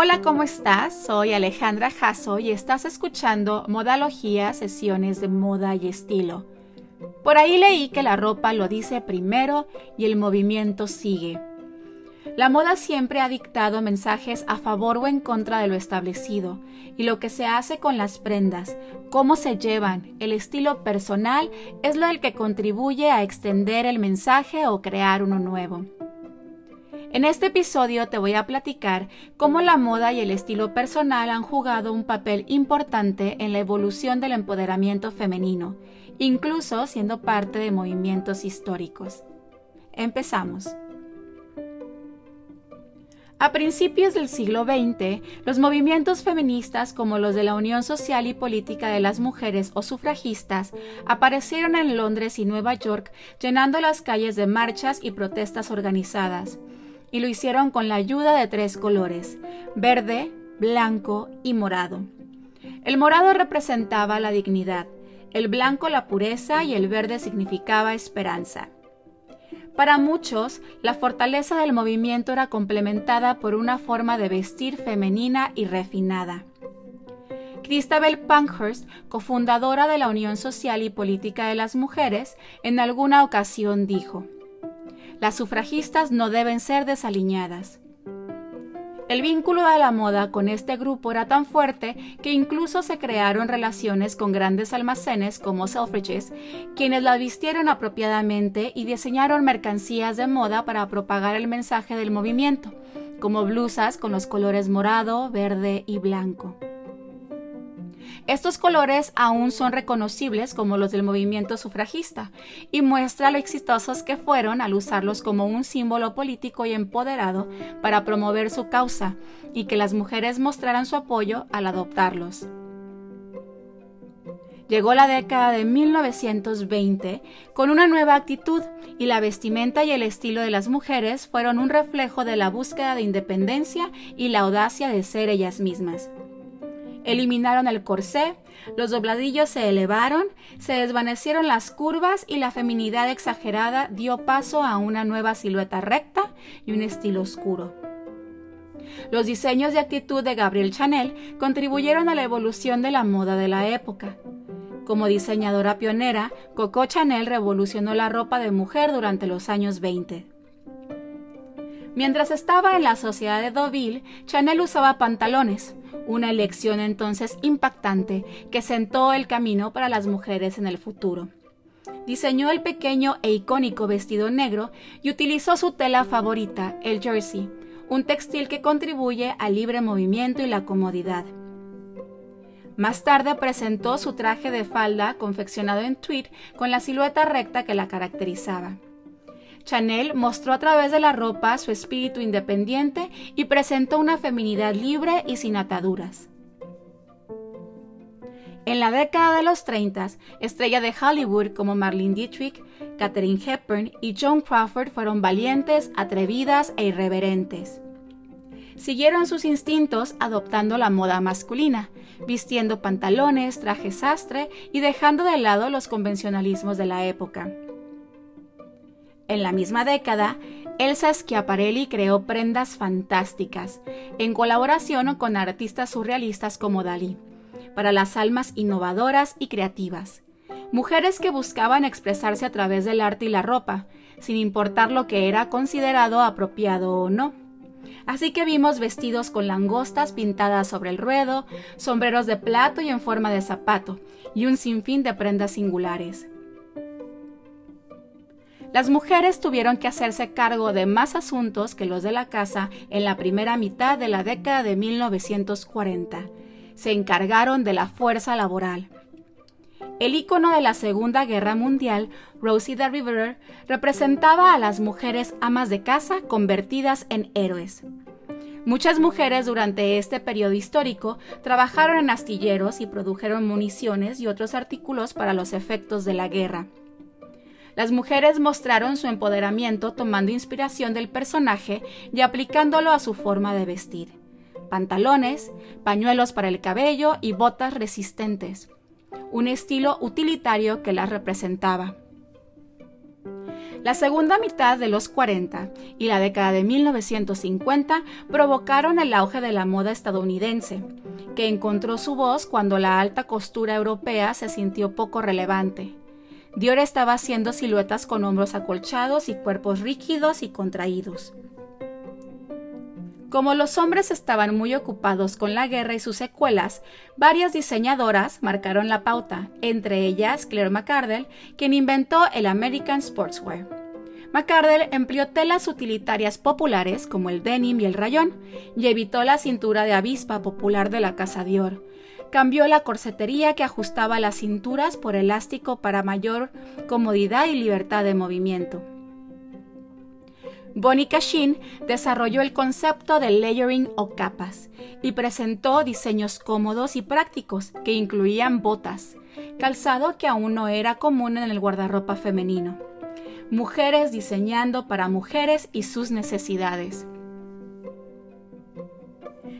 Hola, ¿cómo estás? Soy Alejandra Jasso y estás escuchando Modalogía, sesiones de moda y estilo. Por ahí leí que la ropa lo dice primero y el movimiento sigue. La moda siempre ha dictado mensajes a favor o en contra de lo establecido, y lo que se hace con las prendas, cómo se llevan, el estilo personal es lo que contribuye a extender el mensaje o crear uno nuevo. En este episodio te voy a platicar cómo la moda y el estilo personal han jugado un papel importante en la evolución del empoderamiento femenino, incluso siendo parte de movimientos históricos. Empezamos. A principios del siglo XX, los movimientos feministas como los de la Unión Social y Política de las Mujeres o sufragistas aparecieron en Londres y Nueva York llenando las calles de marchas y protestas organizadas, y lo hicieron con la ayuda de tres colores, verde, blanco y morado. El morado representaba la dignidad, el blanco la pureza y el verde significaba esperanza. Para muchos, la fortaleza del movimiento era complementada por una forma de vestir femenina y refinada. Christabel Pankhurst, cofundadora de la Unión Social y Política de las Mujeres, en alguna ocasión dijo, Las sufragistas no deben ser desaliñadas. El vínculo de la moda con este grupo era tan fuerte que incluso se crearon relaciones con grandes almacenes como Selfridges, quienes la vistieron apropiadamente y diseñaron mercancías de moda para propagar el mensaje del movimiento, como blusas con los colores morado, verde y blanco. Estos colores aún son reconocibles como los del movimiento sufragista y muestra lo exitosos que fueron al usarlos como un símbolo político y empoderado para promover su causa y que las mujeres mostraran su apoyo al adoptarlos. Llegó la década de 1920 con una nueva actitud y la vestimenta y el estilo de las mujeres fueron un reflejo de la búsqueda de independencia y la audacia de ser ellas mismas. Eliminaron el corsé, los dobladillos se elevaron, se desvanecieron las curvas y la feminidad exagerada dio paso a una nueva silueta recta y un estilo oscuro. Los diseños de actitud de Gabrielle Chanel contribuyeron a la evolución de la moda de la época. Como diseñadora pionera, Coco Chanel revolucionó la ropa de mujer durante los años 20. Mientras estaba en la sociedad de Deauville, Chanel usaba pantalones, una elección entonces impactante que sentó el camino para las mujeres en el futuro. Diseñó el pequeño e icónico vestido negro y utilizó su tela favorita, el jersey, un textil que contribuye al libre movimiento y la comodidad. Más tarde presentó su traje de falda confeccionado en tweed con la silueta recta que la caracterizaba. Chanel mostró a través de la ropa su espíritu independiente y presentó una feminidad libre y sin ataduras. En la década de los 30, estrellas de Hollywood como Marlene Dietrich, Katherine Hepburn y Joan Crawford fueron valientes, atrevidas e irreverentes. Siguieron sus instintos adoptando la moda masculina, vistiendo pantalones, trajes sastre y dejando de lado los convencionalismos de la época. En la misma década, Elsa Schiaparelli creó prendas fantásticas, en colaboración con artistas surrealistas como Dalí, para las almas innovadoras y creativas. Mujeres que buscaban expresarse a través del arte y la ropa, sin importar lo que era considerado apropiado o no. Así que vimos vestidos con langostas pintadas sobre el ruedo, sombreros de plato y en forma de zapato, y un sinfín de prendas singulares. Las mujeres tuvieron que hacerse cargo de más asuntos que los de la casa en la primera mitad de la década de 1940. Se encargaron de la fuerza laboral. El ícono de la Segunda Guerra Mundial, Rosie the Riveter, representaba a las mujeres amas de casa convertidas en héroes. Muchas mujeres durante este periodo histórico trabajaron en astilleros y produjeron municiones y otros artículos para los efectos de la guerra. Las mujeres mostraron su empoderamiento tomando inspiración del personaje y aplicándolo a su forma de vestir. Pantalones, pañuelos para el cabello y botas resistentes. Un estilo utilitario que las representaba. La segunda mitad de los 40 y la década de 1950 provocaron el auge de la moda estadounidense, que encontró su voz cuando la alta costura europea se sintió poco relevante. Dior estaba haciendo siluetas con hombros acolchados y cuerpos rígidos y contraídos. Como los hombres estaban muy ocupados con la guerra y sus secuelas, varias diseñadoras marcaron la pauta, entre ellas Claire McCardell, quien inventó el American Sportswear. McCardell empleó telas utilitarias populares como el denim y el rayón, y evitó la cintura de avispa popular de la casa Dior. Cambió la corsetería que ajustaba las cinturas por elástico para mayor comodidad y libertad de movimiento. Bonnie Cashin desarrolló el concepto de layering o capas y presentó diseños cómodos y prácticos que incluían botas, calzado que aún no era común en el guardarropa femenino. Mujeres diseñando para mujeres y sus necesidades.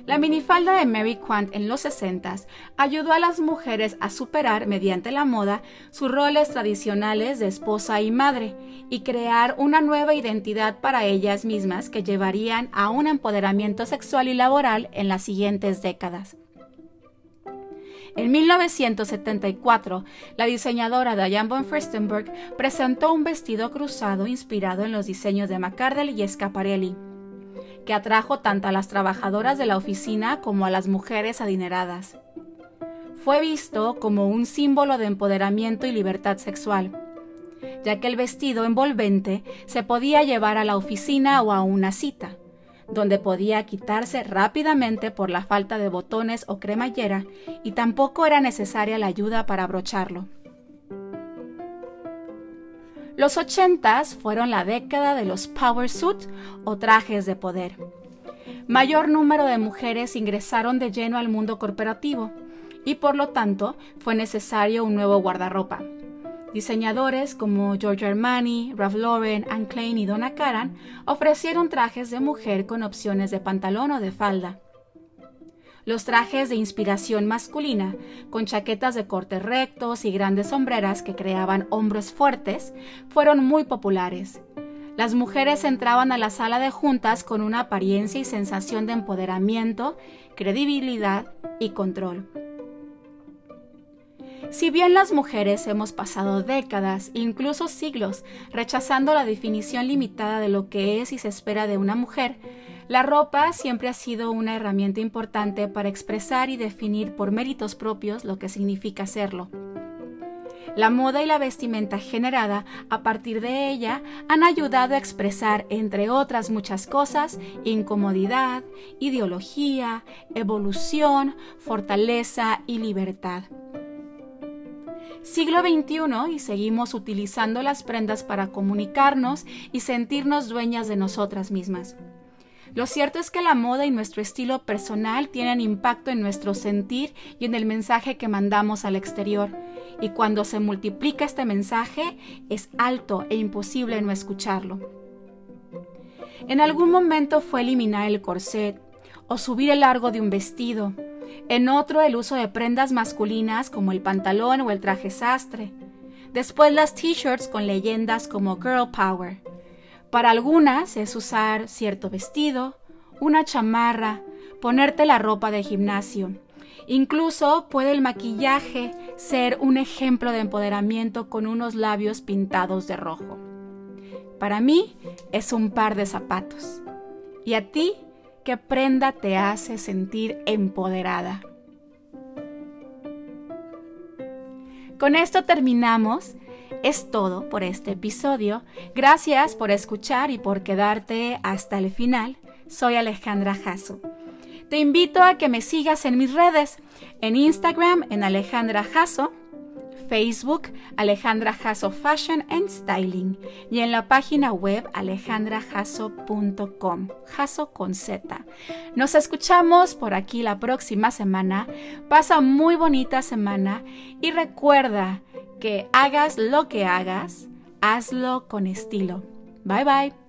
La minifalda de Mary Quant en los 60 ayudó a las mujeres a superar, mediante la moda, sus roles tradicionales de esposa y madre y crear una nueva identidad para ellas mismas que llevarían a un empoderamiento sexual y laboral en las siguientes décadas. En 1974, la diseñadora Diane von Furstenberg presentó un vestido cruzado inspirado en los diseños de McCardell y Schiaparelli que atrajo tanto a las trabajadoras de la oficina como a las mujeres adineradas. Fue visto como un símbolo de empoderamiento y libertad sexual, ya que el vestido envolvente se podía llevar a la oficina o a una cita, donde podía quitarse rápidamente por la falta de botones o cremallera y tampoco era necesaria la ayuda para abrocharlo. Los ochentas fueron la década de los power suit o trajes de poder. Mayor número de mujeres ingresaron de lleno al mundo corporativo y por lo tanto fue necesario un nuevo guardarropa. Diseñadores como Giorgio Armani, Ralph Lauren, Anne Klein y Donna Karan ofrecieron trajes de mujer con opciones de pantalón o de falda. Los trajes de inspiración masculina, con chaquetas de corte rectos y grandes sombreras que creaban hombros fuertes, fueron muy populares. Las mujeres entraban a la sala de juntas con una apariencia y sensación de empoderamiento, credibilidad y control. Si bien las mujeres hemos pasado décadas, incluso siglos, rechazando la definición limitada de lo que es y se espera de una mujer, la ropa siempre ha sido una herramienta importante para expresar y definir por méritos propios lo que significa serlo. La moda y la vestimenta generada a partir de ella han ayudado a expresar, entre otras muchas cosas, incomodidad, ideología, evolución, fortaleza y libertad. Siglo XXI y seguimos utilizando las prendas para comunicarnos y sentirnos dueñas de nosotras mismas. Lo cierto es que la moda y nuestro estilo personal tienen impacto en nuestro sentir y en el mensaje que mandamos al exterior. Y cuando se multiplica este mensaje, es alto e imposible no escucharlo. En algún momento fue eliminar el corset o subir el largo de un vestido. En otro el uso de prendas masculinas como el pantalón o el traje sastre. Después las t-shirts con leyendas como Girl Power. Para algunas es usar cierto vestido, una chamarra, ponerte la ropa de gimnasio. Incluso puede el maquillaje ser un ejemplo de empoderamiento con unos labios pintados de rojo. Para mí es un par de zapatos. ¿Y a ti prenda te hace sentir empoderada? Con esto terminamos es todo por este episodio. Gracias por escuchar y por quedarte hasta el final. Soy Alejandra Jasso. Te invito a que me sigas en mis redes, en Instagram en Alejandra Jasso, Facebook Alejandra Jasso Fashion and Styling y en la página web alejandrajasso.com, Jasso con Z. Nos escuchamos por aquí la próxima semana. Pasa muy bonita semana y recuerda que hagas lo que hagas, hazlo con estilo. Bye bye.